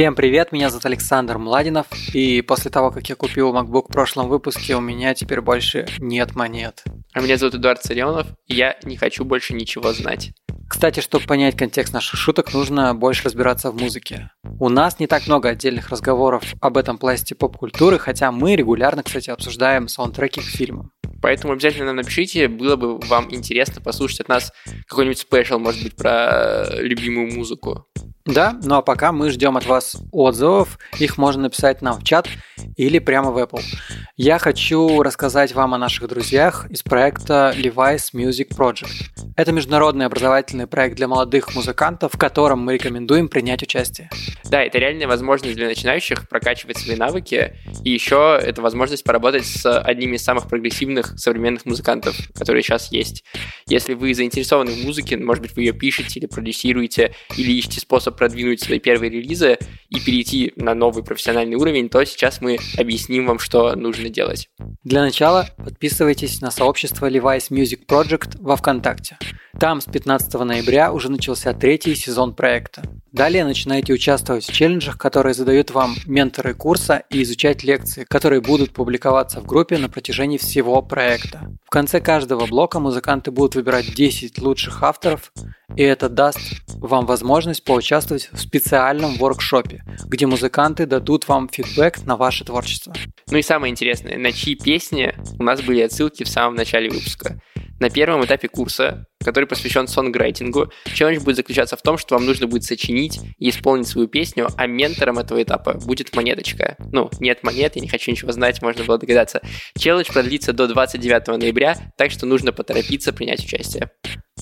Всем привет, меня зовут Александр Младинов, и после того, как я купил MacBook в прошлом выпуске, у меня теперь больше нет монет. А меня зовут Эдуард Царионов, и я не хочу больше ничего знать. Кстати, чтобы понять контекст наших шуток, нужно больше разбираться в музыке. У нас не так много отдельных разговоров об этом пласте поп-культуры, хотя мы регулярно, кстати, обсуждаем саундтреки к фильмам. Поэтому обязательно нам напишите, было бы вам интересно послушать от нас какой-нибудь спешл, может быть, про любимую музыку. Да, ну а пока мы ждем от вас отзывов. Их можно написать нам в чат или прямо в Apple. Я хочу рассказать вам о наших друзьях из проекта Levi's Music Project. Это международный образовательный проект для молодых музыкантов, в котором мы рекомендуем принять участие. Да, это реальная возможность для начинающих прокачивать свои навыки, и еще это возможность поработать с одними из самых прогрессивных современных музыкантов, которые сейчас есть. Если вы заинтересованы в музыке, может быть, вы ее пишете или продюсируете, или ищете способ продвинуть свои первые релизы и перейти на новый профессиональный уровень, то сейчас мы объясним вам, что нужно делать. Для начала подписывайтесь на сообщество Levi's Music Project во ВКонтакте. Там с 15 ноября уже начался третий сезон проекта. Далее начинаете участвовать в челленджах, которые задают вам менторы курса и изучать лекции, которые будут публиковаться в группе на протяжении всего проекта. В конце каждого блока музыканты будут выбирать 10 лучших авторов, и это даст вам возможность поучаствовать в специальном воркшопе, где музыканты дадут вам фидбэк на ваше творчество. Ну и самое интересное, на чьи песни у нас были отсылки в самом начале выпуска. На первом этапе курса, который посвящен сонграйтингу, челлендж будет заключаться в том, что вам нужно будет сочинить и исполнить свою песню, а ментором этого этапа будет монеточка. Ну, нет монет, я не хочу ничего знать, можно было догадаться. Челлендж продлится до 29 ноября, так что нужно поторопиться принять участие.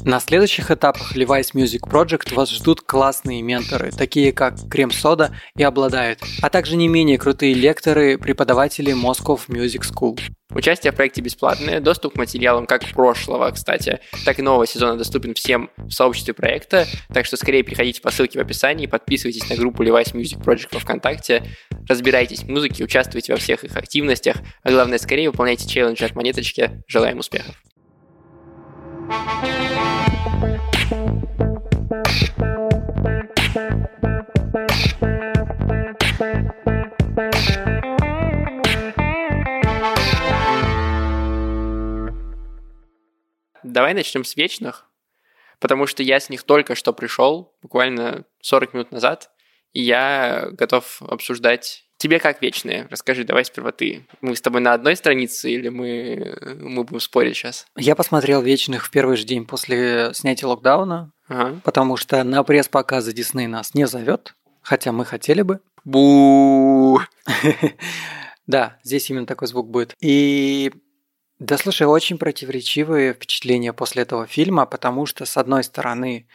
На следующих этапах Levi's Music Project вас ждут классные менторы, такие как Крем Сода и Обладает, а также не менее крутые лекторы, преподаватели Moscow Music School. Участие в проекте бесплатное, доступ к материалам как прошлого, кстати, так и нового сезона доступен всем в сообществе проекта, так что скорее переходите по ссылке в описании, подписывайтесь на группу Levi's Music Project во ВКонтакте, разбирайтесь в музыке, участвуйте во всех их активностях, а главное, скорее выполняйте челленджи от монеточки. Желаем успехов! Давай начнем с вечных, потому что я с них только что пришел, буквально 40 минут назад, и я готов обсуждать Тебе как вечные? Расскажи, давай сперва ты. Мы с тобой на одной странице или мы, мы будем спорить сейчас? Я посмотрел «Вечных» в первый же день после снятия локдауна, ага. потому что на пресс-показы Дисней нас не зовет, хотя мы хотели бы. Бу. Да, здесь именно такой звук будет. И да, слушай, очень противоречивые впечатления после этого фильма, потому что, с одной стороны,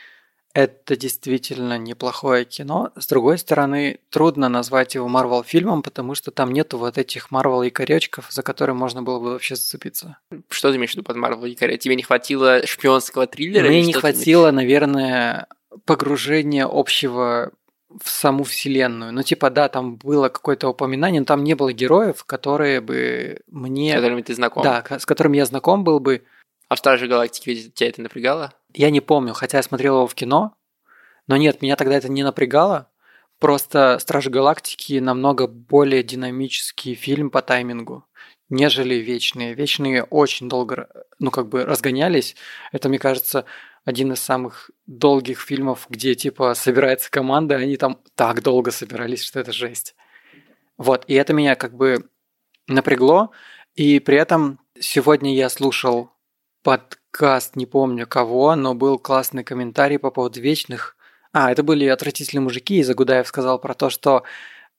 это действительно неплохое кино. С другой стороны, трудно назвать его Марвел фильмом, потому что там нету вот этих Марвел якоречков, за которые можно было бы вообще зацепиться. Что ты имеешь в виду под Марвел якоря? Тебе не хватило шпионского триллера? Мне не хватило, наверное, погружения общего в саму вселенную. Ну, типа, да, там было какое-то упоминание, но там не было героев, которые бы мне... С которыми ты знаком. Да, с которыми я знаком был бы. А в Страже Галактики тебя это напрягало? Я не помню, хотя я смотрел его в кино, но нет, меня тогда это не напрягало. Просто Стражи Галактики намного более динамический фильм по таймингу, нежели Вечные. Вечные очень долго, ну, как бы разгонялись. Это, мне кажется, один из самых долгих фильмов, где, типа, собирается команда, и они там так долго собирались, что это жесть. Вот, и это меня как бы напрягло, и при этом сегодня я слушал подкаст, не помню кого, но был классный комментарий по поводу вечных. А, это были отвратительные мужики, и Загудаев сказал про то, что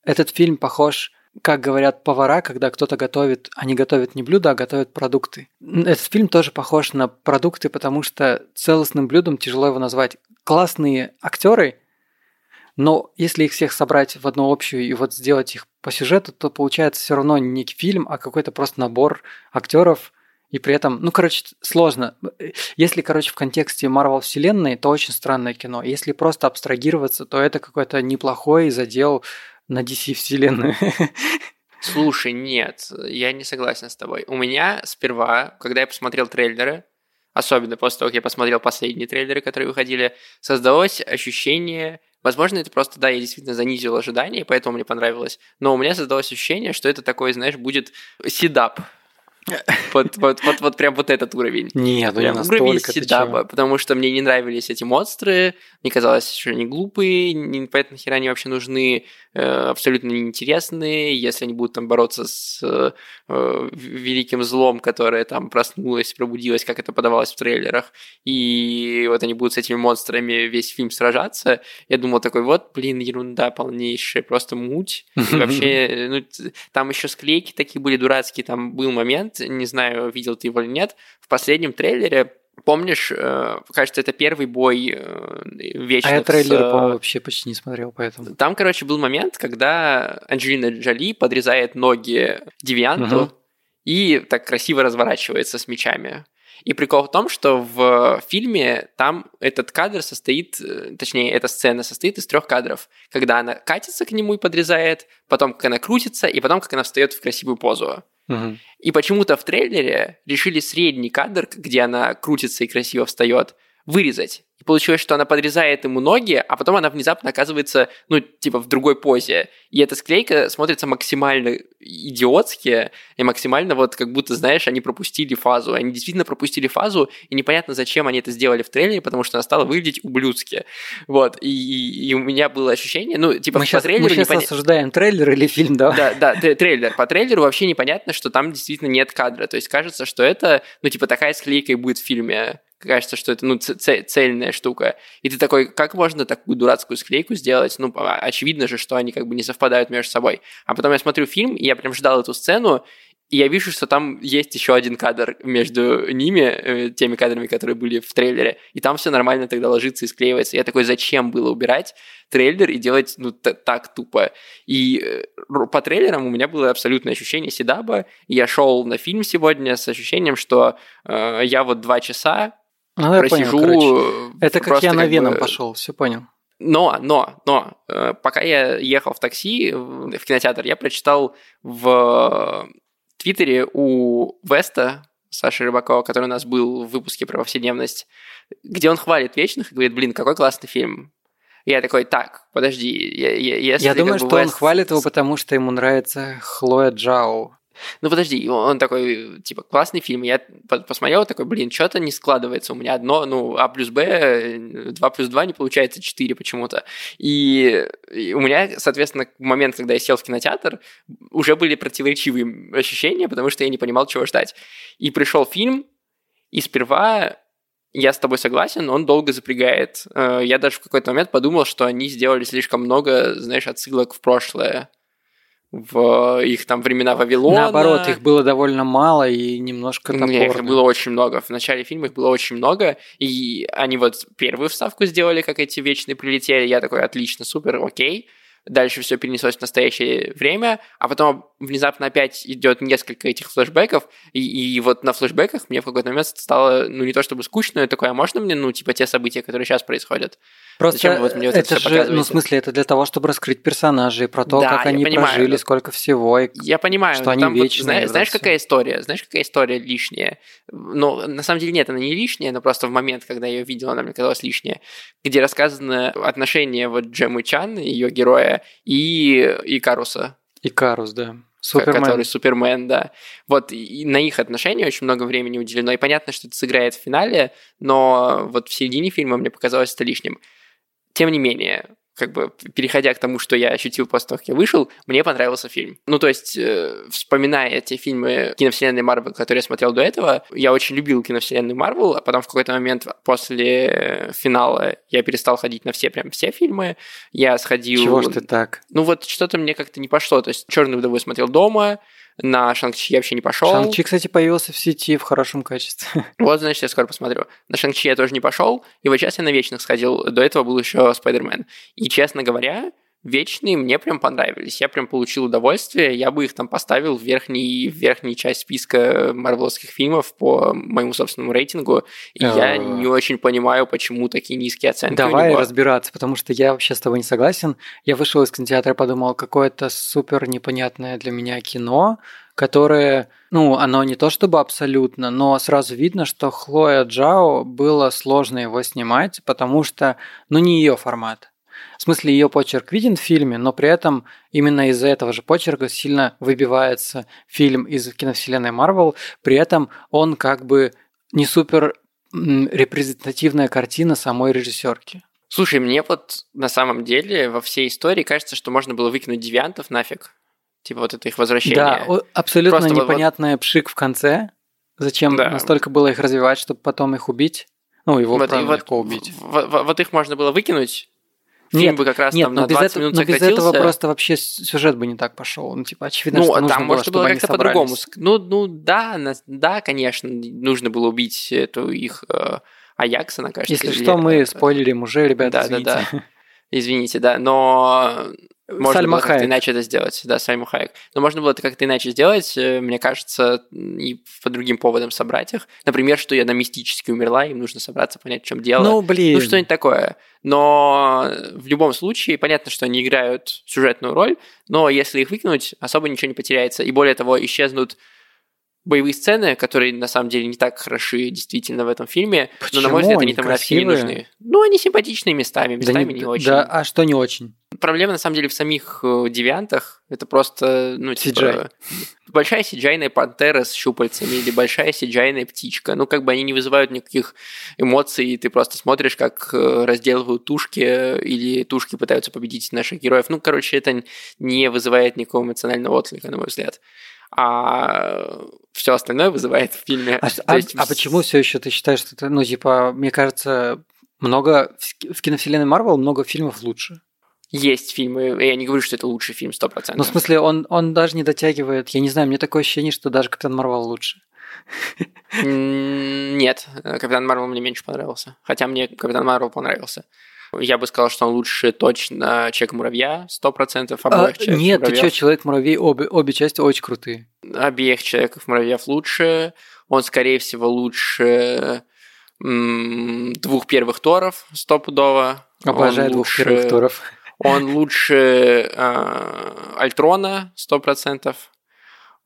этот фильм похож, как говорят повара, когда кто-то готовит, они готовят не блюда, а готовят продукты. Этот фильм тоже похож на продукты, потому что целостным блюдом тяжело его назвать. Классные актеры, но если их всех собрать в одну общую и вот сделать их по сюжету, то получается все равно не фильм, а какой-то просто набор актеров – и при этом, ну, короче, сложно. Если, короче, в контексте Марвел вселенной, то очень странное кино. Если просто абстрагироваться, то это какой-то неплохой задел на DC вселенную. Слушай, нет, я не согласен с тобой. У меня сперва, когда я посмотрел трейлеры, особенно после того, как я посмотрел последние трейлеры, которые выходили, создалось ощущение Возможно, это просто, да, я действительно занизил ожидания, поэтому мне понравилось. Но у меня создалось ощущение, что это такой, знаешь, будет седап. Вот, вот, вот, вот прям вот этот уровень. Нет, ну не Прям настолько. уровень ты седаба, потому что мне не нравились эти монстры, мне казалось, что они глупые, непонятно, нахера они вообще нужны, э, абсолютно неинтересные, если они будут там бороться с э, э, великим злом, которое там проснулось, пробудилось, как это подавалось в трейлерах, и вот они будут с этими монстрами весь фильм сражаться, я думал такой, вот, блин, ерунда полнейшая, просто муть, и вообще, ну, там еще склейки такие были дурацкие, там был момент, не знаю, видел ты его или нет, в последнем трейлере Помнишь, э, кажется, это первый бой э, вечных А я трейлер, с, э, по-моему, вообще почти не смотрел, поэтому. Там, короче, был момент, когда Анджелина Джоли подрезает ноги Девианту Мгм. и так красиво разворачивается с мечами. И прикол в том, что в фильме там этот кадр состоит, точнее, эта сцена состоит из трех кадров. Когда она катится к нему и подрезает, потом как она крутится, и потом как она встает в красивую позу. Мгм. И почему-то в трейлере решили средний кадр, где она крутится и красиво встает, вырезать. И получилось, что она подрезает ему ноги, а потом она внезапно оказывается, ну, типа, в другой позе. И эта склейка смотрится максимально идиотски, и максимально вот как будто, знаешь, они пропустили фазу. Они действительно пропустили фазу, и непонятно, зачем они это сделали в трейлере, потому что она стала выглядеть ублюдски. Вот, и, и- и у меня было ощущение, ну, типа, Мы по сейчас, трейлеру непонятно- осуждаем трейлер или фильм, да? да, да, трейлер. По трейлеру вообще непонятно, что там действительно нет кадра. То есть кажется, что это, ну, типа, такая склейка и будет в фильме. Кажется, что это, ну, цельная штука. И ты такой, как можно такую дурацкую склейку сделать? Ну, а- очевидно же, что они как бы не совпадают между собой. А потом я смотрю фильм, и я прям ждал эту сцену, и я вижу, что там есть еще один кадр между ними, э, теми кадрами, которые были в трейлере, и там все нормально тогда ложится и склеивается. Я такой, зачем было убирать трейлер и делать ну, так тупо? И э, по трейлерам у меня было абсолютное ощущение седаба. Я шел на фильм сегодня с ощущением, что э, я вот два часа Ну, я понял, просижу. короче. э, Это как я на как бы- Веном пошел, все понял. но, но, но, э, пока я ехал в такси в кинотеатр, я прочитал в Твиттере у Веста, Саши Рыбакова, который у нас был в выпуске про повседневность, где он хвалит Вечных и говорит, блин, какой классный фильм. И я такой, так, подожди, я, я, если Я думаю, что он Вест- хвалит его, потому что ему нравится Хлоя Джао. Ну подожди, он такой, типа, классный фильм. Я по- посмотрел, такой, блин, что-то не складывается у меня одно, ну, А плюс Б, 2 плюс 2 не получается 4 почему-то. И, и у меня, соответственно, в момент, когда я сел в кинотеатр, уже были противоречивые ощущения, потому что я не понимал, чего ждать. И пришел фильм, и сперва я с тобой согласен, он долго запрягает. Э, Я даже в какой-то момент подумал, что они сделали слишком много, знаешь, отсылок в прошлое в их там времена Вавилона. Наоборот, их было довольно мало и немножко Не, топорно. их было очень много. В начале фильма их было очень много, и они вот первую вставку сделали, как эти вечные прилетели. Я такой, отлично, супер, окей. Дальше все перенеслось в настоящее время, а потом внезапно опять идет несколько этих флешбеков, и, и вот на флешбеках мне в какой-то момент стало, ну, не то чтобы скучно, я такой, а можно мне, ну, типа, те события, которые сейчас происходят? Просто Зачем вот мне вот это это же, ну, в смысле, это для того, чтобы раскрыть персонажей, про то, Да, как они понимаю, прожили, но- сколько всего. И... Я понимаю, Что но они там вечные, вот знаешь, какая история? Знаешь, какая история лишняя? Ну, на самом деле нет, она не лишняя, но просто в момент, когда я ее видел, она мне казалась лишняя, где рассказано отношения вот Джемы Чан, ее героя, и Икаруса, Икарус, да. Супермен. который Супермен, да. Вот и на их отношения очень много времени уделено, и понятно, что это сыграет в финале, но вот в середине фильма мне показалось это лишним. Тем не менее, как бы переходя к тому, что я ощутил после того, как я вышел, мне понравился фильм. Ну, то есть, э, вспоминая те фильмы киновселенной Марвел, которые я смотрел до этого, я очень любил киновселенную Марвел, а потом в какой-то момент после финала я перестал ходить на все, прям все фильмы. Я сходил... Чего ж ты так? Ну, вот что-то мне как-то не пошло. То есть, «Черную вдову» смотрел дома, на Шанг-Чи я вообще не пошел. Шанг-Чи, кстати, появился в сети в хорошем качестве. Вот, значит, я скоро посмотрю. На Шанг-Чи я тоже не пошел, и вот сейчас я на Вечных сходил. До этого был еще Спайдермен. И, честно говоря, Вечные мне прям понравились. Я прям получил удовольствие. Я бы их там поставил в верхний, в верхнюю часть списка марвеловских фильмов по моему собственному рейтингу. И я А. не очень понимаю, почему такие низкие оценки Давай разбираться, потому что я вообще с тобой не согласен. Я вышел из кинотеатра и подумал, какое-то супер непонятное для меня кино, которое, ну, оно не то чтобы абсолютно, но сразу видно, что Хлоя Джао было сложно его снимать, потому что, ну, не ее формат. В смысле, ее почерк виден в фильме, но при этом именно из-за этого же почерка сильно выбивается фильм из киновселенной Марвел. При этом он как бы не супер репрезентативная картина самой режиссерки. Слушай, мне вот на самом деле во всей истории кажется, что можно было выкинуть девиантов нафиг. Типа вот это их возвращение. Да, абсолютно Просто непонятная вот... пшик в конце. Зачем да. настолько было их развивать, чтобы потом их убить? Ну, его вот, правда вот, легко убить. Вот, вот, вот их можно было выкинуть, Фильм нет, бы как раз нет, там на 20 без минут но без этого просто вообще сюжет бы не так пошел. Ну, типа, очевидно, ну, что нужно там было, можно было как-то по-другому. Ну, ну да, да, конечно, нужно было убить эту их э, Аякса, на кажется. Если что, мы спойлерим уже, ребята, да, извините. Да, да. Извините, да, но можно Сальма было как-то иначе это сделать. Да, Сальма Хайек. Но можно было это как-то иначе сделать, э, мне кажется, и по другим поводам собрать их. Например, что я на мистически умерла, им нужно собраться, понять, в чем дело. Ну, блин. Ну, что-нибудь такое. Но в любом случае, понятно, что они играют сюжетную роль, но если их выкинуть, особо ничего не потеряется. И более того, исчезнут боевые сцены, которые на самом деле не так хороши действительно в этом фильме, Почему? но на мой взгляд они, они там вообще не нужны. Ну, они симпатичные местами, местами да не, не очень. Да, а что не очень? Проблема на самом деле в самих э, девиантах. Это просто, ну, типа... CGI. Большая сиджайная пантера с щупальцами или большая сиджайная птичка. Ну, как бы они не вызывают никаких эмоций, и ты просто смотришь, как э, разделывают тушки или тушки пытаются победить наших героев. Ну, короче, это не вызывает никакого эмоционального отклика, на мой взгляд а все остальное вызывает в фильме. А, а, есть... а почему все еще ты считаешь, что это, ну, типа, мне кажется, много в киновселенной Марвел много фильмов лучше? Есть фильмы, я не говорю, что это лучший фильм, 100%. Ну, в смысле, он, он даже не дотягивает, я не знаю, мне такое ощущение, что даже Капитан Марвел лучше. Нет, Капитан Марвел мне меньше понравился. Хотя мне Капитан Марвел понравился. Я бы сказал, что он лучше точно Человек-муравья, 100% а, обоих а, Нет, ты что, Человек-муравей, обе, обе части очень крутые. Обеих Человеков-муравьев лучше. Он, скорее всего, лучше м- двух первых Торов, стопудово. Обожаю двух лучше... первых Торов. Он лучше э, Альтрона, 100%.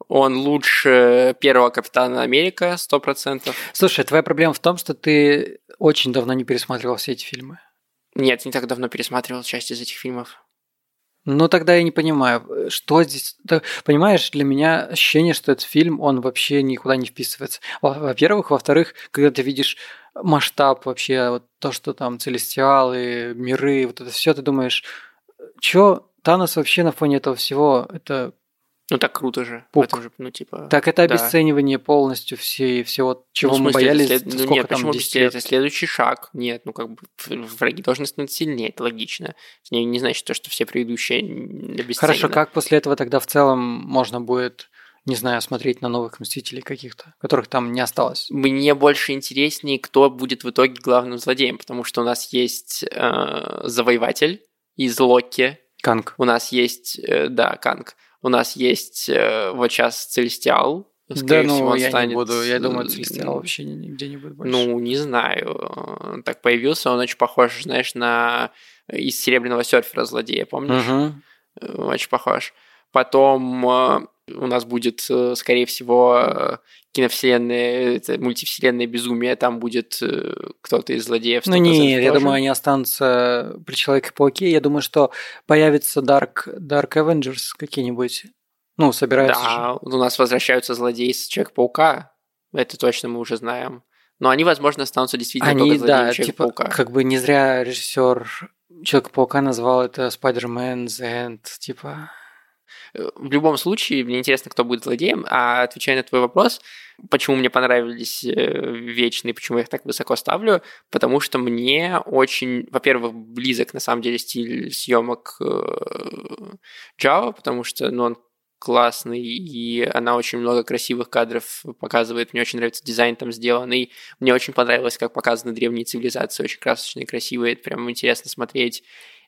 Он лучше первого Капитана Америка, 100%. Слушай, твоя проблема в том, что ты очень давно не пересматривал все эти фильмы. Нет, не так давно пересматривал часть из этих фильмов. Ну, тогда я не понимаю, что здесь... Понимаешь, для меня ощущение, что этот фильм, он вообще никуда не вписывается. Во-первых. Во-вторых, когда ты видишь масштаб вообще, вот то, что там целестиалы, миры, вот это все, ты думаешь, что Танос вообще на фоне этого всего, это ну так круто же. Пук. Же, ну типа. Так это да. обесценивание полностью всей всего, чего ну, мы боялись. След... Ну, нет, там, почему обесценивать? Это следующий шаг. Нет, ну как бы враги должны становиться сильнее, это логично. Не, не значит то, что все предыдущие обесценены. Хорошо, как после этого тогда в целом можно будет не знаю, смотреть на новых Мстителей каких-то, которых там не осталось. Мне больше интереснее, кто будет в итоге главным злодеем, потому что у нас есть э, Завоеватель из Локи. Канг. У нас есть, э, да, Канг. У нас есть э, вот сейчас Целестиал. Да, ну, всего, я станет... не буду. Я думаю, Целестиал вообще нигде не будет больше. Ну, не знаю. Так появился, он очень похож, знаешь, на из Серебряного серфера злодея, помнишь? Угу. Очень похож. Потом э, у нас будет, э, скорее всего, киновселенная, это мультивселенная безумие, там будет э, кто-то из злодеев. Ну нет, я думаю, они останутся при Человеке-пауке. Я думаю, что появится Dark, Dark Avengers какие-нибудь. Ну, собираются Да, же. у нас возвращаются злодеи с Человека-паука. Это точно мы уже знаем. Но они, возможно, останутся действительно они, только да. Типа, как бы не зря режиссер Человека-паука назвал это Spider-Man The End, типа... Э, в любом случае, мне интересно, кто будет злодеем. А отвечая на твой вопрос, почему мне понравились э, вечные, почему я их так высоко ставлю, потому что мне очень, во-первых, близок на самом деле стиль съемок э, Java, потому что ну, он классный, и она очень много красивых кадров показывает. Мне очень нравится дизайн там сделанный. Мне очень понравилось, как показаны древние цивилизации, очень красочные, красивые, это прям интересно смотреть.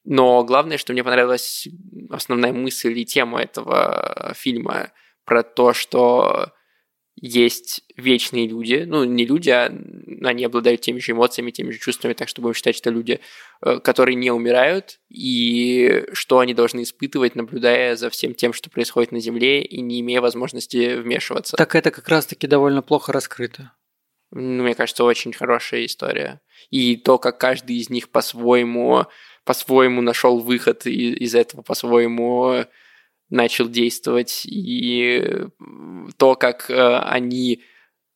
Но главное, что мне понравилась основная мысль и тема этого фильма про то, что есть вечные люди, ну, не люди, а они обладают теми же эмоциями, теми же чувствами, так что будем считать, что люди, э, которые не умирают, и что они должны испытывать, наблюдая за всем тем, что происходит на Земле, и не имея возможности вмешиваться. Так это как раз-таки довольно плохо раскрыто. Ну, мне кажется, очень хорошая история. И то, как каждый из них по-своему по-своему нашел выход из этого, по-своему начал действовать, и то, как э, они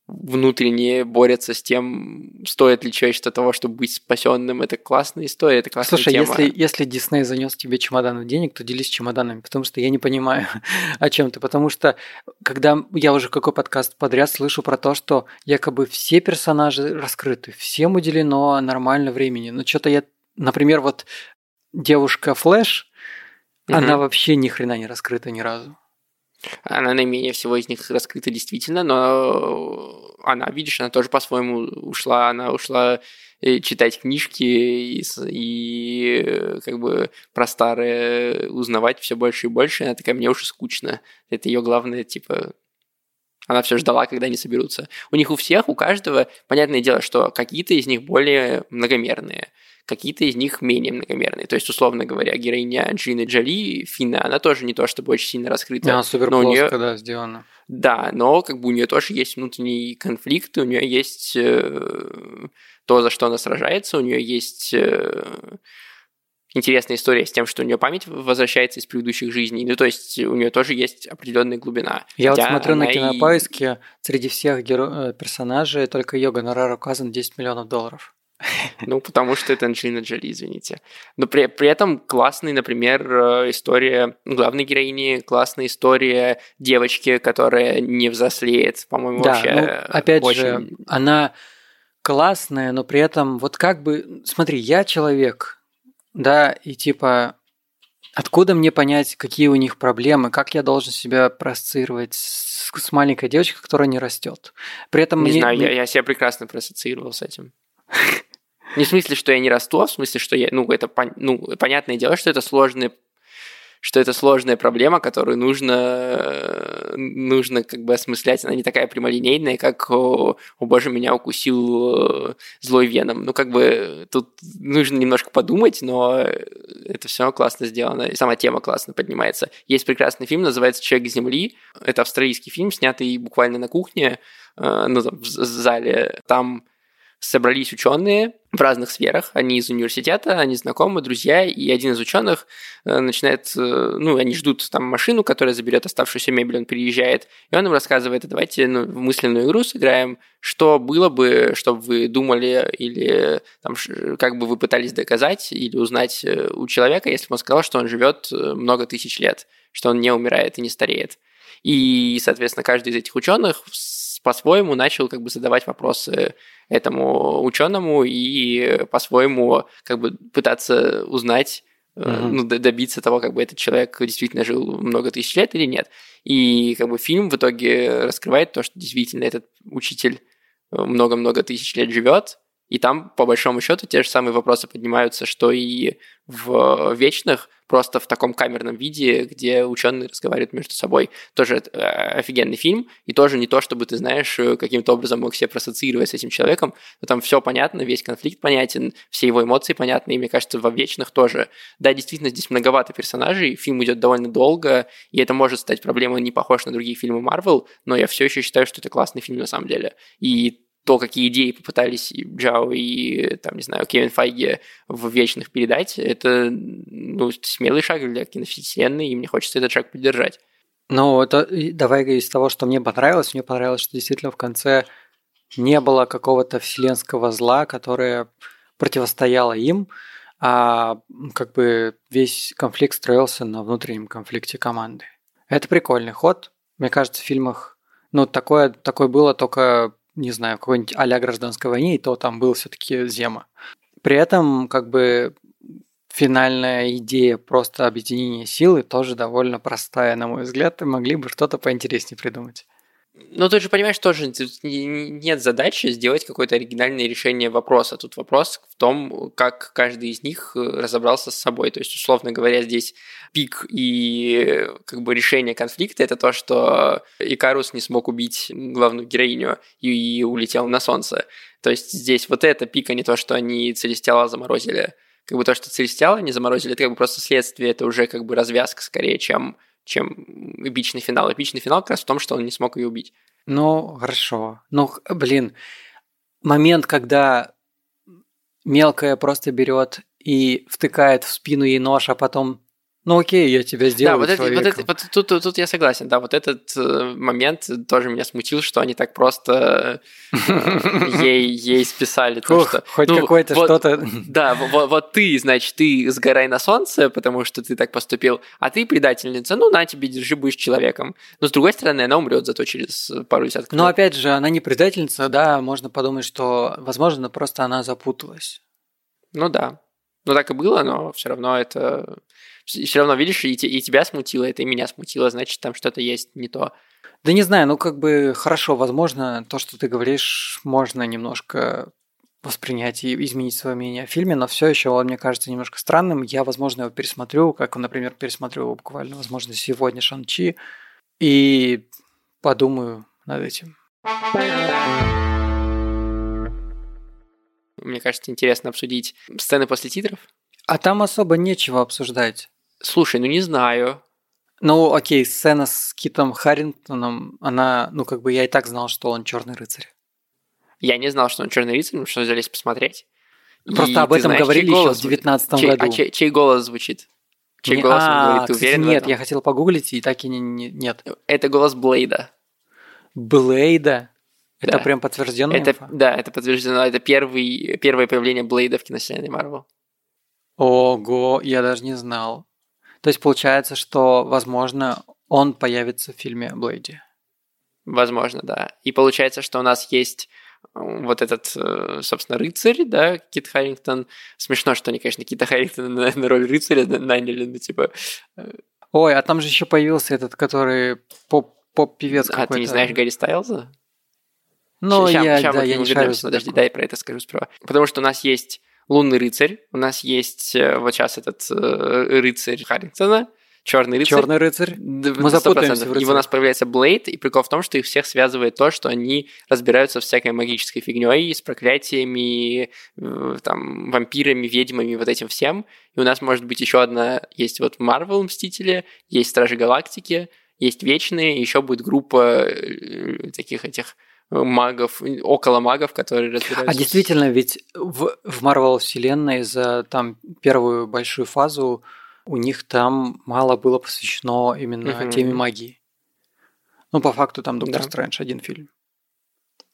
внутренне борются с тем, стоит ли человечество того, чтобы быть спасенным. Это классная история, это классная Слушай, тема. если, если Дисней занес тебе чемодан денег, то делись чемоданами, потому что я не понимаю, о чем ты. Потому что, когда я уже какой подкаст подряд слышу про то, что якобы все персонажи раскрыты, всем уделено нормально времени. Но что-то я, например, вот девушка Флэш, угу. она вообще ни хрена не раскрыта ни разу. Она наименее всего из них раскрыта действительно, но она, видишь, она тоже по-своему ушла, она ушла э, читать книжки и, и как бы про старое узнавать все больше и больше. Она такая, мне уже скучно. Это ее главное, типа, она все ждала, когда они соберутся. У них у всех, у каждого, понятное дело, что какие-то из них более многомерные какие-то из них менее многомерные. То есть, условно говоря, героиня Джины Джоли, Фина, она тоже не то чтобы очень сильно раскрыта. Она супер но плоско, нее... да, сделана. Да, но как бы у нее тоже есть внутренний конфликт, у нее есть э, то, за что она сражается, у нее есть э, интересная история с тем, что у нее память возвращается из предыдущих жизней. Ну, то есть у нее тоже есть определенная глубина. Я вот смотрю на кинопоиске, и... среди всех геро... Э, персонажей только ее гонорар указан 10 миллионов долларов. Ну, потому что это Анджелина Джоли, извините. Но при, при этом классная, например, э, история главной героини, классная история девочки, которая не взрослеет, по-моему, да, вообще. Ну, опять очень... же, она классная, но при этом вот как бы, смотри, я человек, да, и типа Откуда мне понять, какие у них проблемы, как я должен себя проассоциировать с, с маленькой девочкой, которая не растет? При этом не мне, знаю, мне... я, я себя прекрасно проассоциировал с этим. Не в смысле, что я не расту, а в смысле, что я, ну, это ну, понятное дело, что это сложная что это сложная проблема, которую нужно, нужно как бы осмыслять. Она не такая прямолинейная, как «О, о боже, меня укусил э, злой веном». Ну, как бы тут нужно немножко подумать, но это все классно сделано, и сама тема классно поднимается. Есть прекрасный фильм, называется «Человек Земли». Это австралийский фильм, снятый буквально на кухне, э, ну, в зале. Там собрались ученые в разных сферах. Они из университета, они знакомы, друзья, и один из ученых э, начинает, э, ну, они ждут там машину, которая заберет оставшуюся мебель, он приезжает, и он им рассказывает, давайте ну, в мысленную игру сыграем, что было бы, чтобы вы думали, или там, как бы вы пытались доказать или узнать э, у человека, если бы он сказал, что он живет много тысяч лет, что он не умирает и не стареет. И, соответственно, каждый из этих ученых по-своему начал как бы задавать вопросы этому ученому и по-своему как бы пытаться узнать Uh-huh. ну, добиться того, как бы этот человек действительно жил много тысяч лет или нет. И как бы фильм в итоге раскрывает то, что действительно этот учитель э, много-много тысяч лет живет, и там, по большому счету, те же самые вопросы поднимаются, что и в вечных, просто в таком камерном виде, где ученые разговаривают между собой. Тоже э, офигенный фильм, и тоже не то, чтобы ты знаешь, э, каким-то образом мог себя проассоциировать с этим человеком, но там все понятно, весь конфликт понятен, все его эмоции понятны, и мне кажется, во вечных тоже. Да, действительно, здесь многовато персонажей, фильм идет довольно долго, и это может стать проблемой, не похож на другие фильмы Марвел, но я все еще считаю, что это классный фильм на самом деле. И то, какие идеи попытались и Джао и, там, не знаю, Кевин Файги в вечных передать, это ну, смелый шаг для киновселенной, и мне хочется этот шаг поддержать. Ну, это, давай из того, что мне понравилось. Мне понравилось, что действительно в конце не было какого-то вселенского зла, которое противостояло им, а как бы весь конфликт строился на внутреннем конфликте команды. Это прикольный ход. Мне кажется, в фильмах ну, такое, такое было только не знаю, какой-нибудь а гражданской войне, и то там был все-таки Зема. При этом, как бы, финальная идея просто объединения силы тоже довольно простая, на мой взгляд, и могли бы что-то поинтереснее придумать. Ну, ты же понимаешь, тоже нет задачи сделать какое-то оригинальное решение вопроса. Тут вопрос в том, как каждый из них э, разобрался с собой. То есть, условно говоря, здесь пик и как бы решение конфликта – это то, что Икарус не смог убить главную героиню и улетел на солнце. То есть здесь вот это пик, а не то, что они Целестиала заморозили. Как бы то, что Целестиала не заморозили, это как бы просто следствие, это уже как бы развязка скорее, чем чем эпичный финал. Эпичный финал как раз в том, что он не смог ее убить. Ну, хорошо. Ну, блин, момент, когда мелкая просто берет и втыкает в спину ей нож, а потом ну окей, я тебя сделаю Да, вот, это, вот, это, вот тут, тут, тут я согласен, да, вот этот э, момент тоже меня смутил, что они так просто э, ей, ей списали то, что... хоть ну, какое-то что-то... Да, вот, ты, значит, ты сгорай на солнце, потому что ты так поступил, а ты предательница, ну на тебе, держи, будешь человеком. Но с другой стороны, она умрет зато через пару десятков Но лет. опять же, она не предательница, да, можно подумать, что, возможно, просто она запуталась. Ну да. Ну так и было, но все равно это... Все равно, видишь, и, и тебя смутило, это и меня смутило, значит, там что-то есть не то. Да не знаю, ну как бы хорошо, возможно, то, что ты говоришь, можно немножко воспринять и изменить свое мнение о фильме, но все еще он мне кажется немножко странным. Я, возможно, его пересмотрю, как, например, пересмотрю его буквально, возможно, сегодня Шанчи, и подумаю над этим. Мне кажется, интересно обсудить сцены после титров. А там особо нечего обсуждать. Слушай, ну не знаю. Ну, окей, сцена с Китом Харрингтоном, она, ну, как бы я и так знал, что он черный рыцарь. Я не знал, что он черный рыцарь, что залезть посмотреть. И Просто об ты этом знаешь, говорили еще в звучит? 2019 Чей- году. А чей, чей голос звучит? Чей Не- голос он а, говорит? Ты кстати, уверен Нет, я хотел погуглить, и так и не, не- нет. Это голос Блейда. Блейда? Это Да. прям подтвержденная Это, инфа? да, это подтверждено. Это первый, первое появление Блейда в киновселенной Марвел. Ого, я даже не знал. То есть получается, что, возможно, он появится в фильме Блейде. Возможно, да. И получается, что у нас есть э, вот этот, э, собственно, рыцарь, да, Кит Харрингтон. Смешно, что они, конечно, Кита Харрингтона на, роль рыцаря наняли, ну, типа... Ой, а там же еще появился этот, который поп- поп-певец а ты не знаешь Гарри Стайлза? Ну, я, ща да, я не шарю. Подожди, дай про это скажу справа. Потому что у нас есть лунный рыцарь, у нас есть э, вот сейчас этот э, рыцарь Харрингтона, черный рыцарь. Черный рыцарь. Мы запутаемся 100%. в И у нас появляется Блейд, и прикол в том, что их всех связывает то, что они разбираются в всякой магической фигней, с проклятиями, э, там, вампирами, ведьмами, вот этим всем. И у нас может быть еще одна, есть вот Марвел Мстители, есть Стражи Галактики, есть Вечные, еще будет группа таких этих магов, около магов, которые разбираются. А действительно, ведь в, в Марвел вселенной за там первую большую фазу у них там мало было посвящено именно Мгм. теме магии. Ну, по факту там Доктор Да. Стрэндж один фильм.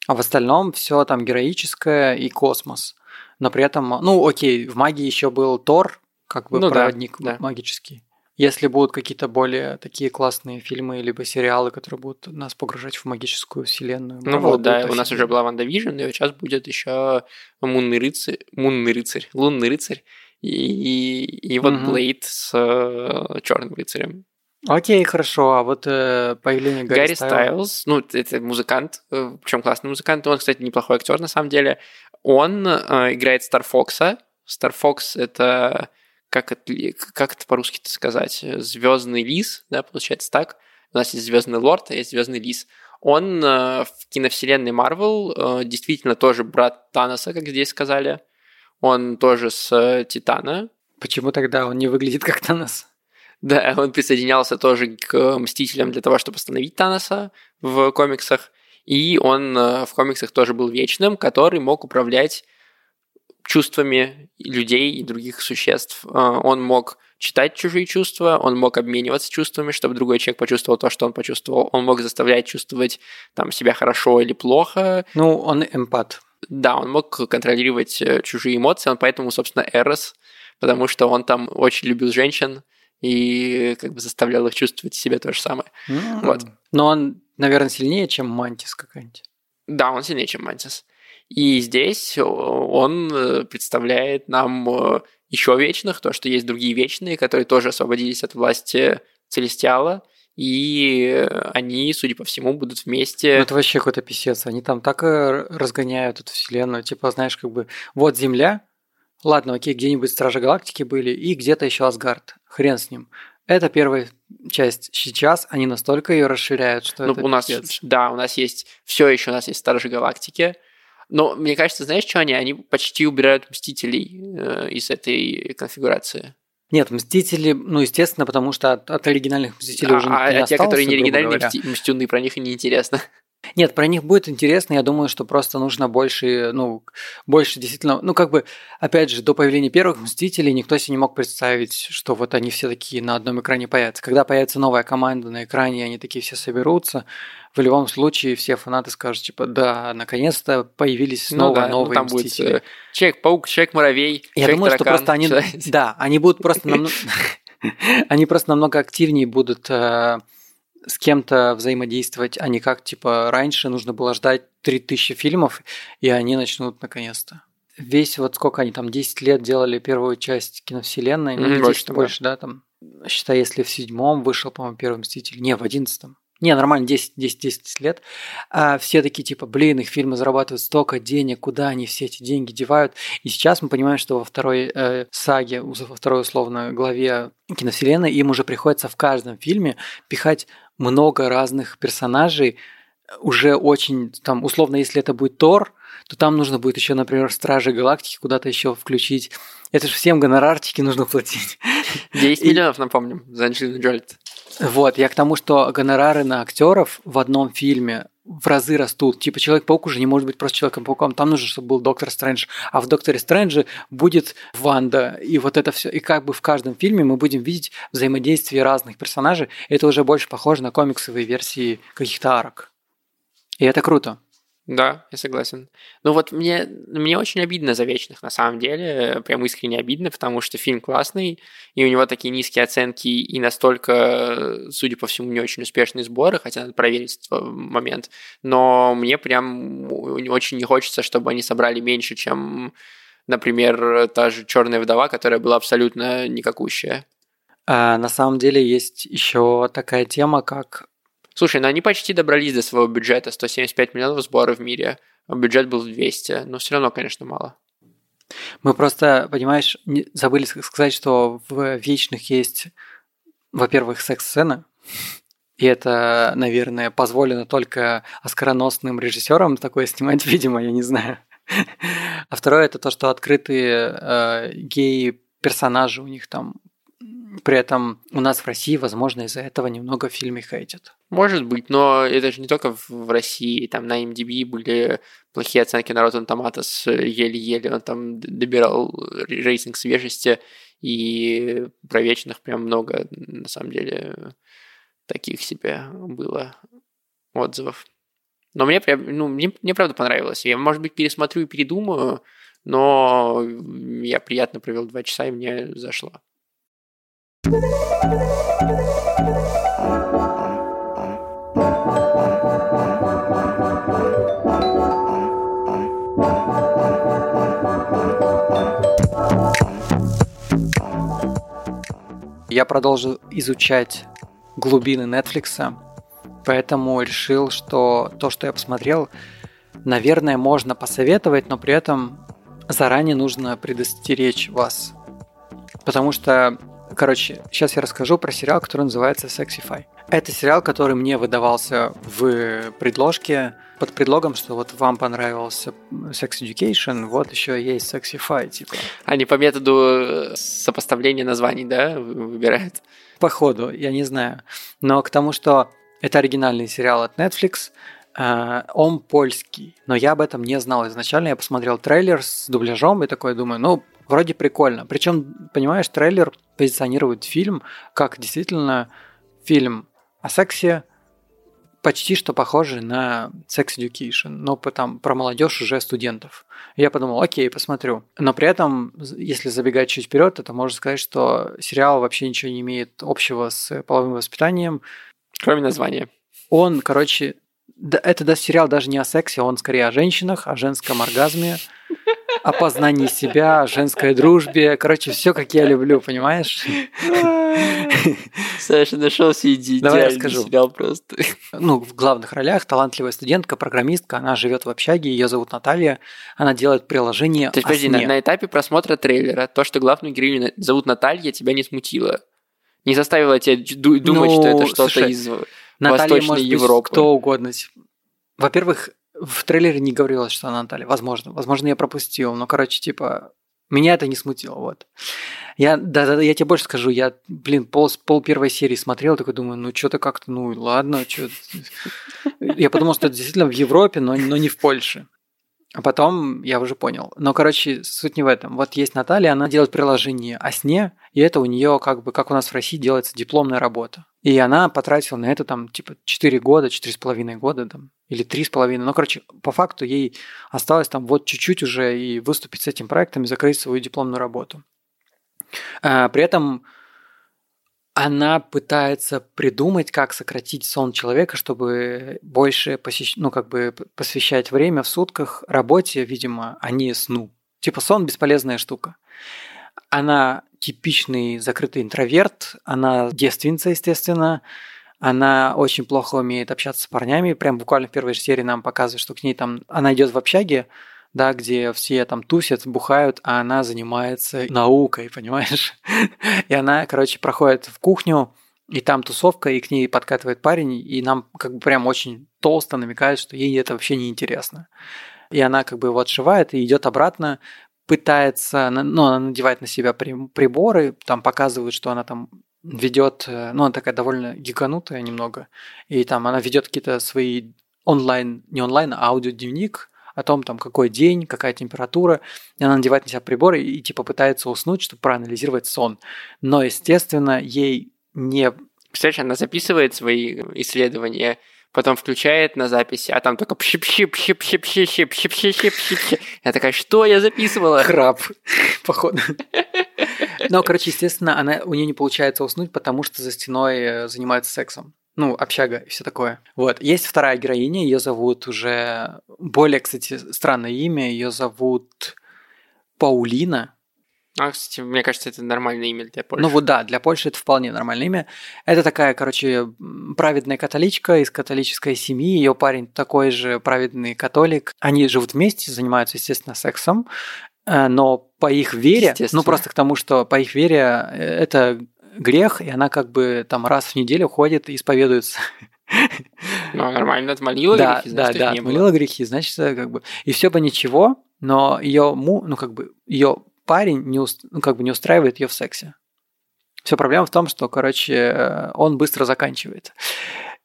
А в остальном все там героическое и космос. Но при этом, ну, окей, в магии еще был Тор, как бы Ну да, проводник да. магический. Если будут какие-то более такие классные фильмы либо сериалы, которые будут нас погружать в магическую вселенную. Ну вот, да, у нас уже была WandaVision, и вот сейчас будет еще Moon ный рыцарь, Moon ный рыцарь, Лунный рыцарь, и, и, и вот Мгм. Blade с э, Черным рыцарем. Окей, хорошо. А вот э, появление Гарри, Гарри Стайла- Стайлз, ну, это музыкант, причем классный музыкант, он, кстати, неплохой актер на самом деле. Он э, играет Стар Фокса. Стар Фокс это как это, как это по-русски сказать? Звездный лис, да, получается так. У нас есть Звездный лорд, а есть Звездный лис. Он э, в киновселенной Марвел э, действительно тоже брат Таноса, как здесь сказали. Он тоже с э, Титана, Почему тогда он не выглядит как Танос? да, он присоединялся тоже к Мстителям для того, чтобы остановить Таноса в комиксах. И он э, в комиксах тоже был вечным, который мог управлять чувствами людей и других существ. Э, Он мог читать чужие чувства, он мог обмениваться чувствами, чтобы другой человек почувствовал то, что он почувствовал. Он мог заставлять чувствовать там, себя хорошо или плохо. Ну, он эмпат. Да, он мог контролировать э, чужие эмоции, он поэтому, собственно, Эрос, потому что он там очень любил женщин и как бы заставлял их чувствовать себя то же самое. М. Вот. Но он, наверное, сильнее, чем Мантис какая-нибудь. Да, он сильнее, чем Мантис. И здесь он э, представляет нам э, еще вечных, то, что есть другие вечные, которые тоже освободились от власти Целестиала, и э, они, судя по всему, будут вместе. Ну, это вообще какой-то писец. Они там так э, разгоняют эту вселенную. Типа, знаешь, как бы, вот Земля, ладно, окей, где-нибудь Стражи Галактики были, и где-то еще Асгард. Хрен с ним. Это первая часть. Сейчас они настолько ее расширяют, что Ну, это у нас, пипец. да, у нас есть все еще у нас есть Стражи Галактики. Но мне кажется, знаешь, что они? Они почти убирают Мстителей э, из этой конфигурации. Нет, Мстители, ну, естественно, потому что от, от оригинальных Мстителей а уже а- никто не а те, остался, которые не оригинальные мстюны, про них и не интересно. Нет, про них будет интересно. Я думаю, что просто нужно больше, ну, больше действительно, ну, как бы, опять же, до появления первых Мстителей никто себе не мог представить, что вот они все такие на одном экране появятся. Когда появится новая команда на экране, они такие все соберутся, в любом случае все фанаты скажут, типа, да, наконец-то появились снова ну, да, новые ну, там Мстители. Будет, э, Человек-паук, Человек-муравей, Я думаю, что просто они, да, они будут просто намного... Они просто намного активнее будут э, с кем-то взаимодействовать, а не как, типа, раньше нужно было ждать 3000 фильмов, и они начнут наконец-то. Весь вот сколько они там, 10 лет делали первую часть киновселенной, ну, mm-hmm, больше, больше, да, там, считай, если в седьмом вышел, по-моему, первый Мститель, не, в одиннадцатом, не, нормально, 10, 10, 10 лет. А все такие типа, блин, их фильмы зарабатывают столько денег, куда они все эти деньги девают. И сейчас мы понимаем, что во второй э, саге, во второй условно главе киновселенной им уже приходится в каждом фильме пихать много разных персонажей, уже очень, там, условно, если это будет Тор, то там нужно будет еще, например, Стражи Галактики куда-то еще включить. Это же всем гонорарчики нужно платить. 10 миллионов, напомним, за Анджелину Джоли. Вот, я к тому, что гонорары на актеров в одном фильме в разы растут. Типа Человек-паук уже не может быть просто Человеком-пауком. Там нужно, чтобы был Доктор Стрэндж. А в Докторе Стрэндже будет Ванда. И вот это все. И как бы в каждом фильме мы будем видеть взаимодействие разных персонажей. Это уже больше похоже на комиксовые версии каких-то арок. И это круто. Да, я согласен. Ну вот мне, мне очень обидно за «Вечных», на самом деле, прям искренне обидно, потому что фильм классный, и у него такие низкие оценки и настолько, судя по всему, не очень успешные сборы, хотя надо проверить этот момент, но мне прям очень не хочется, чтобы они собрали меньше, чем, например, та же «Черная вдова», которая была абсолютно никакущая. А, на самом деле есть еще такая тема, как Слушай, ну они почти добрались до своего бюджета, 175 миллионов сбора в мире, а бюджет был 200, но все равно, конечно, мало. Мы просто, понимаешь, забыли сказать, что в «Вечных» есть, во-первых, секс-сцена, и это, наверное, позволено только оскароносным режиссерам такое снимать, видимо, я не знаю. А второе это то, что открытые э, геи-персонажи у них там при этом у нас в России, возможно, из-за этого немного в фильме хейтят. Может быть, но это же не только в России. Там на MDB были плохие оценки на Rotten Tomatoes еле-еле. Он там добирал рейтинг свежести, и про вечных прям много, на самом деле, таких себе было отзывов. Но мне прям, ну, мне, мне правда понравилось. Я, может быть, пересмотрю и передумаю, но я приятно провел два часа, и мне зашло. Я продолжил изучать глубины Netflix, поэтому решил, что то, что я посмотрел, наверное, можно посоветовать, но при этом заранее нужно предостеречь вас. Потому что Короче, сейчас я расскажу про сериал, который называется Sexify. Это сериал, который мне выдавался в предложке под предлогом, что вот вам понравился Sex Education, вот еще есть Sexify, типа. Они по методу сопоставления названий, да, выбирают? Походу, я не знаю. Но к тому, что это оригинальный сериал от Netflix, э, он польский, но я об этом не знал изначально. Я посмотрел трейлер с дубляжом и такой думаю, ну, вроде прикольно. Причем, понимаешь, трейлер позиционирует фильм как действительно фильм о сексе, почти что похожий на Sex Education, но там про молодежь уже студентов. Я подумал, окей, посмотрю. Но при этом, если забегать чуть вперед, это можно сказать, что сериал вообще ничего не имеет общего с половым воспитанием. Кроме названия. Он, короче, это да, сериал даже не о сексе, он скорее о женщинах, о женском оргазме, о познании себя, о женской дружбе. Короче, все, как я люблю, понимаешь? Саша нашел себе Давай я скажу. сериал просто. Ну, в главных ролях талантливая студентка, программистка, она живет в общаге, ее зовут Наталья, она делает приложение То есть, подожди, на, на этапе просмотра трейлера то, что главную героиню зовут Наталья, тебя не смутило? Не заставило тебя думать, ну, что это что-то из Наталья Восточной может Европы? Быть кто угодно. Во-первых, в трейлере не говорилось, что она Наталья. Возможно. Возможно, я пропустил. Но, короче, типа, Меня это не смутило, вот. Я, да, да, я тебе больше скажу, я, блин, пол, пол первой серии смотрел, такой думаю, ну что-то как-то, ну ладно, что Я подумал, что это действительно в Европе, но, но не в Польше. А потом я уже понял. Но, короче, суть не в этом. Вот есть Наталья, она делает приложение о сне, и это у нее как бы, как у нас в России делается дипломная работа. И она потратила на это там типа 4 года, 4,5 года там, или 3,5. Ну, короче, по факту ей осталось там вот чуть-чуть уже и выступить с этим проектом и закрыть свою дипломную работу. А, при этом она пытается придумать, как сократить сон человека, чтобы больше посещ... ну, как бы посвящать время в сутках работе, видимо, а не сну. Типа сон – бесполезная штука. Она типичный закрытый интроверт, она девственница, естественно, она очень плохо умеет общаться с парнями. Прям буквально в первой же серии нам показывают, что к ней там... Она идет в общаге, да, где все там тусят, бухают, а она занимается наукой, понимаешь? И она, короче, проходит в кухню, и там тусовка, и к ней подкатывает парень, и нам как бы прям очень толсто намекает, что ей это вообще не интересно. И она как бы его отшивает и идет обратно, пытается, ну, она надевает на себя приборы, там показывают, что она там ведет, э, ну, она такая довольно гиганутая немного, и там она ведет какие-то свои онлайн, не онлайн, а аудиодневник, о том, там, какой день, какая температура, и она надевает на себя приборы и, типа, пытается уснуть, чтобы проанализировать сон. Но, естественно, ей не... Представляешь, она записывает свои исследования, потом включает на записи, а там только пшип пшип пшип пшип пшип пшип пшип пшип Я такая, что я записывала? Храп, походу. Но, короче, естественно, она, у нее не получается уснуть, потому что за стеной занимается сексом ну, общага и все такое. Вот. Есть вторая героиня, ее зовут уже более, кстати, странное имя, ее зовут Паулина. А, кстати, мне кажется, это нормальное имя для Польши. Ну вот да, для Польши это вполне нормальное имя. Это такая, короче, праведная католичка из католической семьи. Ее парень такой же праведный католик. Они живут вместе, занимаются, естественно, сексом. Э, но по их вере, ну просто к тому, что по их вере э, это грех, и она как бы там раз в неделю ходит и исповедуется. Ну, нормально, отмолила да, грехи, значит, да, да, отмолила грехи, значит, как бы... И все бы ничего, но ее, му, ну, как бы, ее парень не, уст, ну, как бы не устраивает ее в сексе. Все проблема в том, что, короче, он быстро заканчивает.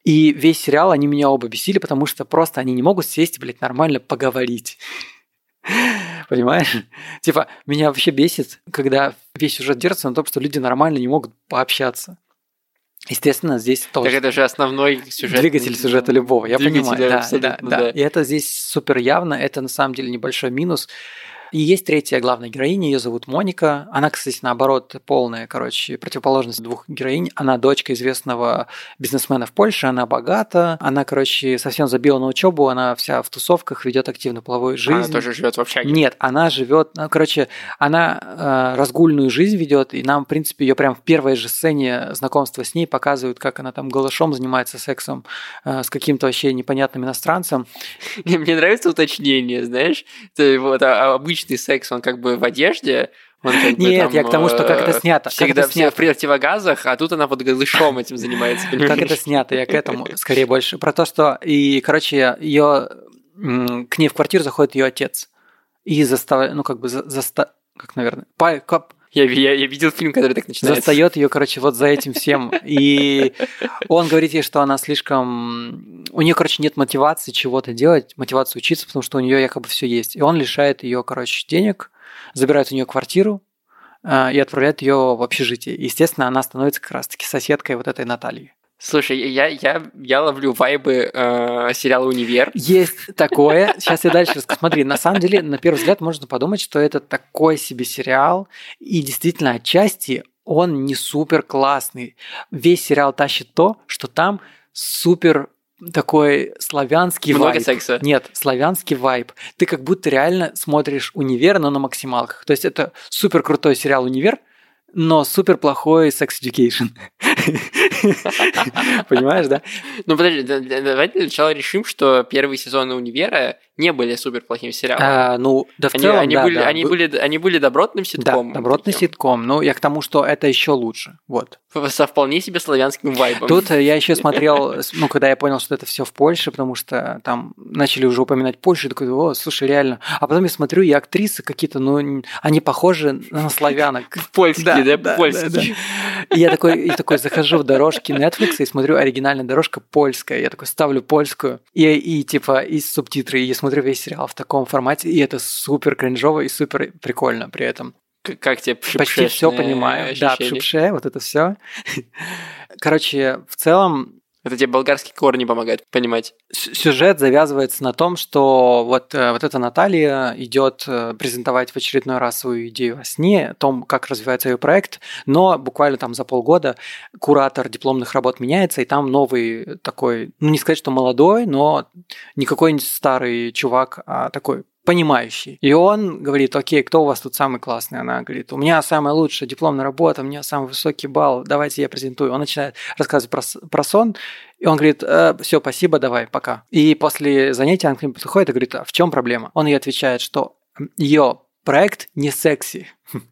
И весь сериал они меня оба бесили, потому что просто они не могут сесть, блядь, нормально поговорить. Понимаешь? Типа, меня вообще бесит, когда весь сюжет держится на том, что люди нормально не могут пообщаться. Естественно, здесь тоже. Так это же основной сюжет. Двигатель сюжета любого, я понимаю. Да, да, да, да. И это здесь супер явно, это на самом деле небольшой минус. И есть третья главная героиня, ее зовут Моника. Она, кстати, наоборот, полная, короче, противоположность двух героинь. Она дочка известного бизнесмена в Польше, она богата, она, короче, совсем забила на учебу, она вся в тусовках, ведет активную половую жизнь. Она тоже живет в общаге? Нет, она живет, ну, короче, она э, разгульную жизнь ведет, и нам, в принципе, ее прям в первой же сцене знакомства с ней показывают, как она там голышом занимается сексом э, с каким-то вообще непонятным иностранцем. Мне нравится уточнение, знаешь, это вот а, обычно обычный секс, он как бы в одежде, он как Нет, бы, там, я к тому, что как это э, снято. Всегда как это снято. в противогазах, а тут она под голышом этим занимается. Как это снято, я к этому скорее больше. Про то, что, и, короче, ее к ней в квартиру заходит ее отец. И заставляет, ну, как бы, заста... как, наверное, па... Я, я, я видел фильм, который так начинается. Застает ее, короче, вот за этим всем. И он говорит ей, что она слишком... У нее, короче, нет мотивации чего-то делать, мотивации учиться, потому что у нее якобы все есть. И он лишает ее, короче, денег, забирает у нее квартиру э, и отправляет ее в общежитие. Естественно, она становится как раз-таки соседкой вот этой Натальи. Слушай, я, я, я ловлю вайбы э, сериала «Универ». Есть такое. Сейчас я дальше расскажу. Смотри, на самом деле, на первый взгляд можно подумать, что это такой себе сериал. И действительно, отчасти он не супер классный. Весь сериал тащит то, что там супер такой славянский Много вайб. секса? Нет, славянский вайб. Ты как будто реально смотришь «Универ», но на максималках. То есть это супер крутой сериал «Универ», но супер плохой секс education. Понимаешь, да? Ну, подожди, давайте сначала решим, что первый сезон универа не были супер плохим сериалом. А, ну, да в они, целом, они да, были, да. они, были, они были добротным ситкомом. Да, добротный таким, ситком. Ну, я к тому, что это еще лучше. Вот. Со вполне себе славянским вайбом. Тут э, я еще смотрел, ну, когда я понял, что это все в Польше, потому что там начали уже упоминать Польшу, и такой, о, слушай, реально. А потом я смотрю, и актрисы какие-то, ну, они похожи на славянок. Польские, да, польские. И я такой, и такой захожу в дорожки Netflix и смотрю, оригинальная дорожка польская. Я такой ставлю польскую, и, и типа, и субтитры, и я смотрю весь сериал в таком формате, и это супер кринжово и супер прикольно при этом. Как тебе Почти все понимаю. Да, ощущение? пшипше, вот это все. Короче, в целом Это тебе болгарские корни помогают понимать. Сюжет завязывается на том, что вот, э, вот эта Наталья идет э, презентовать в очередной раз свою идею о сне, о том, как развивается ее проект, но буквально там за полгода куратор дипломных работ меняется, и там новый такой, ну не сказать, что молодой, но не какой-нибудь старый чувак, а такой понимающий. И он говорит, окей, кто у вас тут самый классный? Она говорит, у меня самая лучшая дипломная работа, у меня самый высокий балл, давайте я презентую. Он начинает рассказывать про, про сон, и он говорит, все, спасибо, давай, пока. И после занятия он к ним подходит и говорит, а в чем проблема? Он ей отвечает, что ее проект не секси.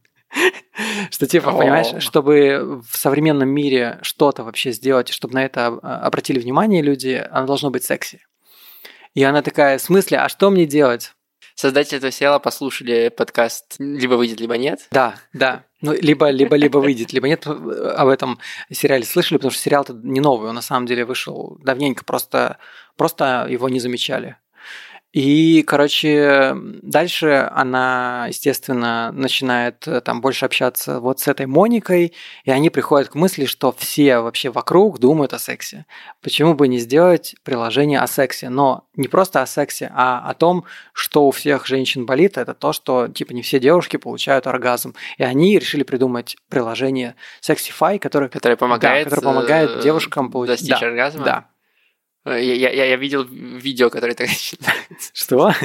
Что типа, понимаешь, чтобы в современном мире что-то вообще сделать, чтобы на это а, обратили внимание люди, оно должно быть секси. И она такая, в смысле, а что мне делать? Создатели этого сериала послушали подкаст «Либо выйдет, либо нет». Да, да. Ну, либо, либо, либо выйдет, либо нет. Об этом сериале слышали, потому что сериал-то не новый, он на самом деле вышел давненько, просто, просто его не замечали. И, короче, дальше она, естественно, начинает э, там больше общаться вот с этой Моникой, и они приходят к мысли, что все вообще вокруг думают о сексе. Почему бы не сделать приложение о сексе? Но не просто о сексе, а о том, что у всех женщин болит, это то, что типа не все девушки получают оргазм. И они решили придумать приложение Sexify, которое, Которое помогает, да, которое помогает э, девушкам получить... достичь да, оргазма? Да. Э, Я, я, я видел видео, которое так начинается. Что?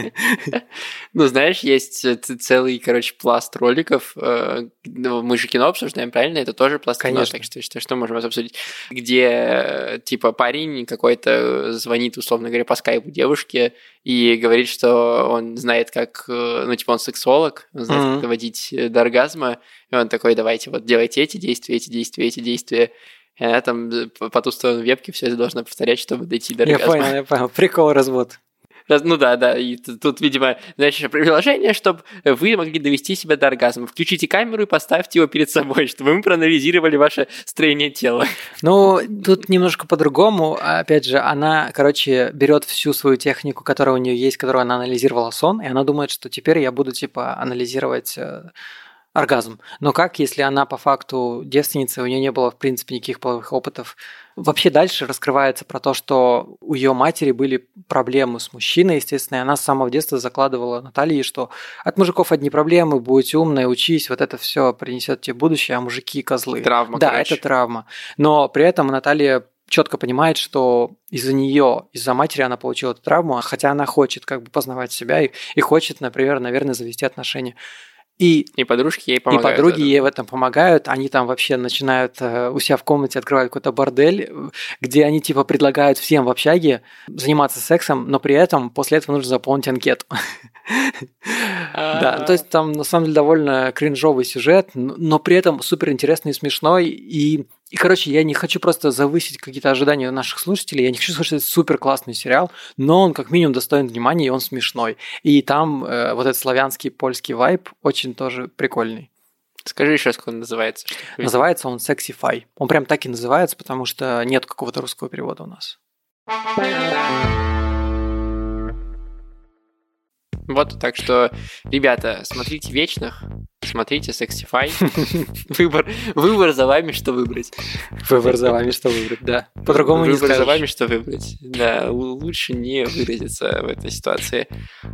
Ну, знаешь, есть э, целый, короче, пласт роликов. э, ну, Мы же кино обсуждаем, правильно? Это тоже пласт кино, так что, что, что можем обсудить? Где, типа, парень какой-то звонит, условно говоря, по скайпу девушке и говорит, что он знает, как... Ну, типа, он сексолог, он знает, как доводить до оргазма. И он такой, давайте, вот, делайте эти действия, эти действия, эти действия. Она там э, по ту сторону вебки все это должна повторять, чтобы дойти до Я оргазма. понял, я понял. Прикол развод. Раз- Ну да, да, и тут, видимо, знаешь, приложение, чтобы вы могли довести себя до оргазма. Включите камеру и поставьте его перед собой, чтобы мы проанализировали ваше строение тела. Ну, тут немножко по-другому. Опять же, она, короче, берет всю свою технику, которая у нее есть, которую она анализировала сон, и она думает, что теперь я буду, типа, анализировать э, оргазм. Но как, если она по факту девственница, у нее не было, в принципе, никаких половых опытов? Вообще дальше раскрывается про то, что у ее матери были проблемы с мужчиной, естественно, и она с самого детства закладывала Наталье, что от мужиков одни проблемы, будь умной, учись, вот это все принесет тебе будущее, а мужики козлы. Травма, Да, короче. это травма. Но при этом Наталья четко понимает, что из-за нее, из-за матери она получила эту травму, хотя она хочет как бы познавать себя и, и хочет, например, наверное, завести отношения. И И подружки ей и помогают. подруги в этом. ей в этом помогают. Они там вообще начинают э, у себя в комнате открывать какой-то бордель, э, где они типа предлагают всем в общаге заниматься сексом, но при этом после этого нужно заполнить анкету. Да, то есть там на самом деле довольно кринжовый сюжет, но при этом супер интересный и смешной. И, и, короче, я не хочу просто завысить какие-то ожидания наших слушателей, я не хочу это супер классный сериал, но он как минимум достоин внимания, и он смешной. И там э, вот этот славянский польский вайб очень тоже прикольный. Скажи еще, как он называется. Называется он Sexify. Он прям так и называется, потому что нет какого-то русского перевода у нас. Вот, так что, ребята, смотрите «Вечных», смотрите «Sexify». Выбор, выбор за вами, что выбрать. Выбор за вами, что выбрать, да. По-другому не Выбор за скажешь. вами, что выбрать. Да, лучше не выразиться в этой ситуации.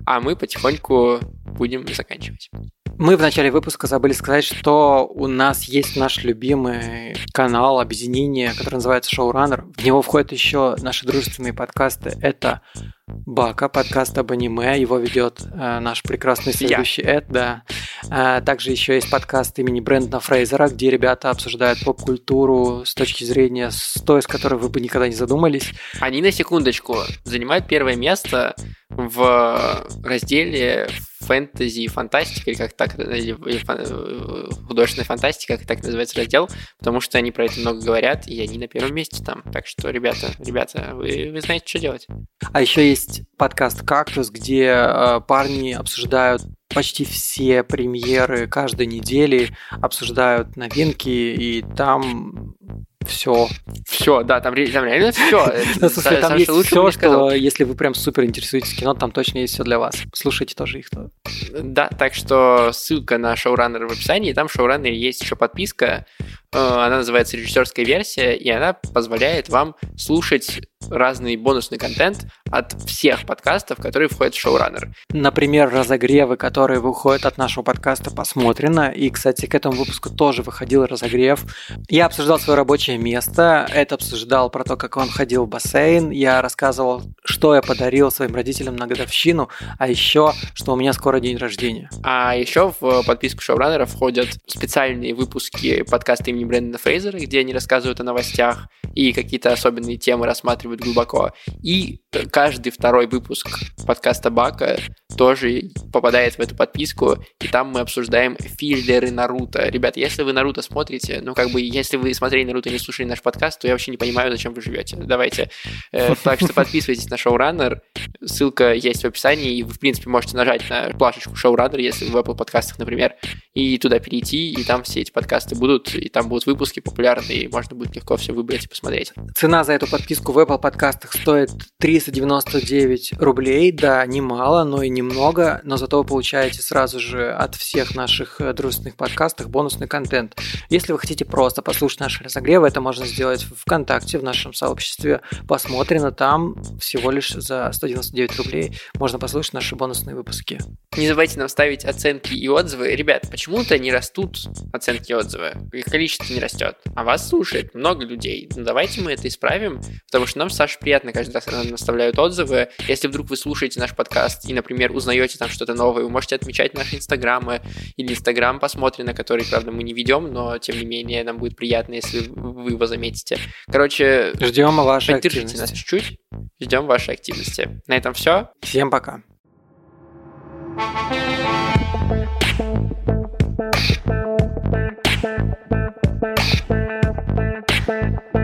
А мы потихоньку будем заканчивать. Мы в начале выпуска забыли сказать, что у нас есть наш любимый канал объединения, который называется Showrunner. В него входят еще наши дружественные подкасты. Это Бака, подкаст об аниме. Его ведет э, наш прекрасный следующий Эд, да. Э, также еще есть подкаст имени Брэндона Фрейзера, где ребята обсуждают поп-культуру с точки зрения с той, с которой вы бы никогда не задумались. Они на секундочку занимают первое место в разделе фэнтези и фантастика, или как так, или э, художественная фантастика, как так называется раздел, потому что они про это много говорят, и они на первом месте там. Так что, ребята, ребята, вы, вы знаете, что делать. А еще есть подкаст «Кактус», где э, парни обсуждают почти все премьеры каждой недели, обсуждают новинки, и там все. Все, да, там, там реально все. Слушай, там есть все, что если вы прям супер интересуетесь кино, там точно есть все для вас. Слушайте тоже их. Да, так что ссылка на шоураннер в описании, там в шоураннере есть еще подписка, она называется режиссерская версия, и она позволяет вам слушать разный бонусный контент от всех подкастов, которые входят в шоураннер. Например, разогревы, которые выходят от нашего подкаста «Посмотрено». И, кстати, к этому выпуску тоже выходил разогрев. Я обсуждал свое рабочее место, это обсуждал про то, как он ходил в бассейн. Я рассказывал, что я подарил своим родителям на годовщину, а еще, что у меня скоро день рождения. А еще в подписку шоураннера входят специальные выпуски подкаста имени Брэндона Фрейзера, где они рассказывают о новостях и какие-то особенные темы рассматривают глубоко. И каждый второй выпуск подкаста Бака тоже попадает в эту подписку, и там мы обсуждаем филлеры Наруто. Ребят, если вы Наруто смотрите, ну как бы, если вы смотрели Наруто и не слушали наш подкаст, то я вообще не понимаю, зачем вы живете. Давайте. Э, так что подписывайтесь на шоураннер, ссылка есть в описании, и вы, в принципе, можете нажать на плашечку шоураннер, если вы в Apple подкастах, например, и туда перейти, и там все эти подкасты будут, и там будут выпуски популярные, и можно будет легко все выбрать и посмотреть. Цена за эту подписку в Apple подкастах стоит 399 рублей, да, немало, но и немного, но зато вы получаете сразу же от всех наших э, дружественных подкастов бонусный контент. Если вы хотите просто послушать наши разогревы, это можно сделать в ВКонтакте, в нашем сообществе Посмотрено, там всего лишь за 199 рублей можно послушать наши бонусные выпуски. Не забывайте нам ставить оценки и отзывы. Ребят, почему-то не растут оценки и отзывы, их количество не растет, а вас слушает много людей. Ну, давайте мы это исправим, потому что нам, Саша, приятно каждый раз, когда нам оставляют отзывы. Если вдруг вы слушаете наш подкаст и, например, узнаете там что-то новое, вы можете отмечать наши инстаграмы или инстаграм посмотрим, на который, правда, мы не ведем, но тем не менее нам будет приятно, если вы его заметите. Короче, ждем вашей поддержите активности. нас чуть-чуть, ждем вашей активности. На этом все. Всем пока. Thank.